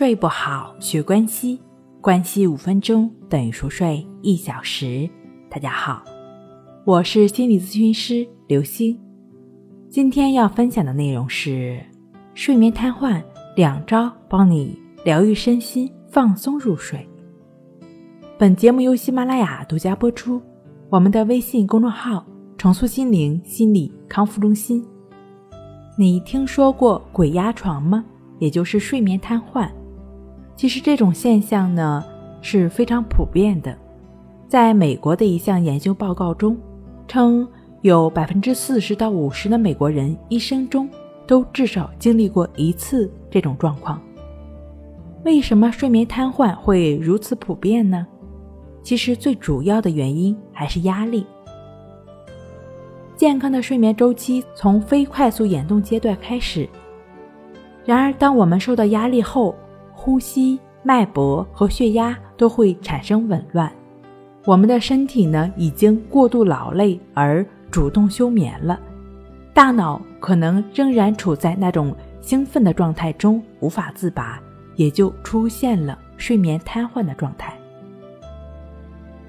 睡不好，学关系，关系五分钟等于熟睡一小时。大家好，我是心理咨询师刘星。今天要分享的内容是睡眠瘫痪两招，帮你疗愈身心，放松入睡。本节目由喜马拉雅独家播出。我们的微信公众号“重塑心灵心理康复中心”。你听说过鬼压床吗？也就是睡眠瘫痪。其实这种现象呢是非常普遍的，在美国的一项研究报告中，称有百分之四十到五十的美国人一生中都至少经历过一次这种状况。为什么睡眠瘫痪会如此普遍呢？其实最主要的原因还是压力。健康的睡眠周期从非快速眼动阶段开始，然而当我们受到压力后，呼吸、脉搏和血压都会产生紊乱，我们的身体呢已经过度劳累而主动休眠了，大脑可能仍然处在那种兴奋的状态中无法自拔，也就出现了睡眠瘫痪的状态。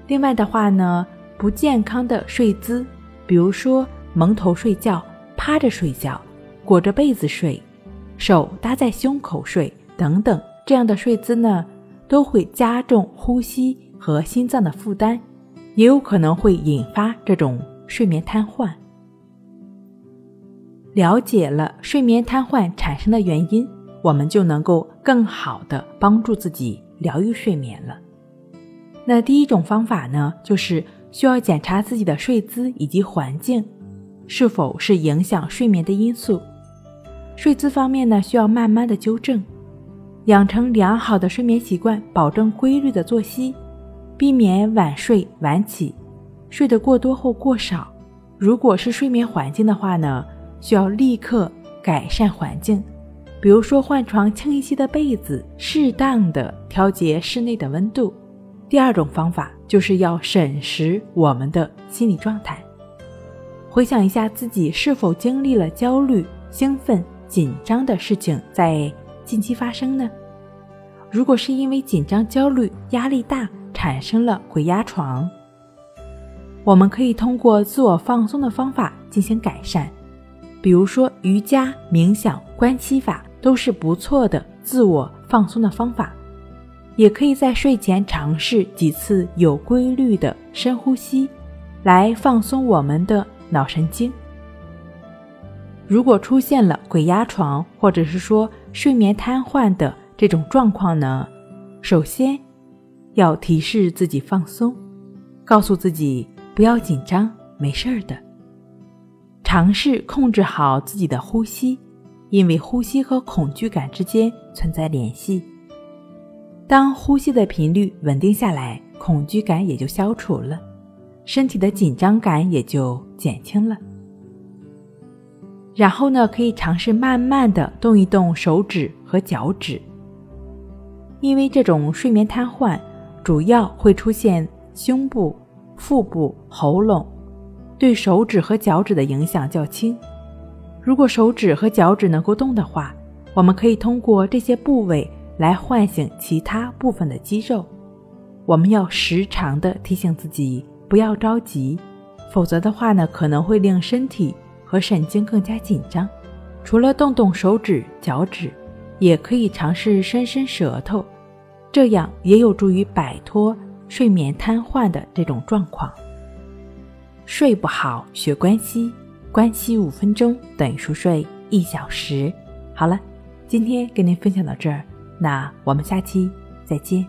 另外的话呢，不健康的睡姿，比如说蒙头睡觉、趴着睡觉、裹着被子睡、手搭在胸口睡等等。这样的睡姿呢，都会加重呼吸和心脏的负担，也有可能会引发这种睡眠瘫痪。了解了睡眠瘫痪产生的原因，我们就能够更好的帮助自己疗愈睡眠了。那第一种方法呢，就是需要检查自己的睡姿以及环境是否是影响睡眠的因素。睡姿方面呢，需要慢慢的纠正。养成良好的睡眠习惯，保证规律的作息，避免晚睡晚起，睡得过多或过少。如果是睡眠环境的话呢，需要立刻改善环境，比如说换床轻一些的被子，适当的调节室内的温度。第二种方法就是要审视我们的心理状态，回想一下自己是否经历了焦虑、兴奋、紧张的事情，在。近期发生呢？如果是因为紧张、焦虑、压力大产生了鬼压床，我们可以通过自我放松的方法进行改善，比如说瑜伽、冥想、关系法都是不错的自我放松的方法。也可以在睡前尝试几次有规律的深呼吸，来放松我们的脑神经。如果出现了鬼压床，或者是说睡眠瘫痪的这种状况呢，首先要提示自己放松，告诉自己不要紧张，没事儿的。尝试控制好自己的呼吸，因为呼吸和恐惧感之间存在联系。当呼吸的频率稳定下来，恐惧感也就消除了，身体的紧张感也就减轻了。然后呢，可以尝试慢慢的动一动手指和脚趾，因为这种睡眠瘫痪主要会出现胸部、腹部、喉咙，对手指和脚趾的影响较轻。如果手指和脚趾能够动的话，我们可以通过这些部位来唤醒其他部分的肌肉。我们要时常的提醒自己不要着急，否则的话呢，可能会令身体。和神经更加紧张，除了动动手指、脚趾，也可以尝试伸伸舌头，这样也有助于摆脱睡眠瘫痪的这种状况。睡不好学关系，关系五分钟等于熟睡一小时。好了，今天跟您分享到这儿，那我们下期再见。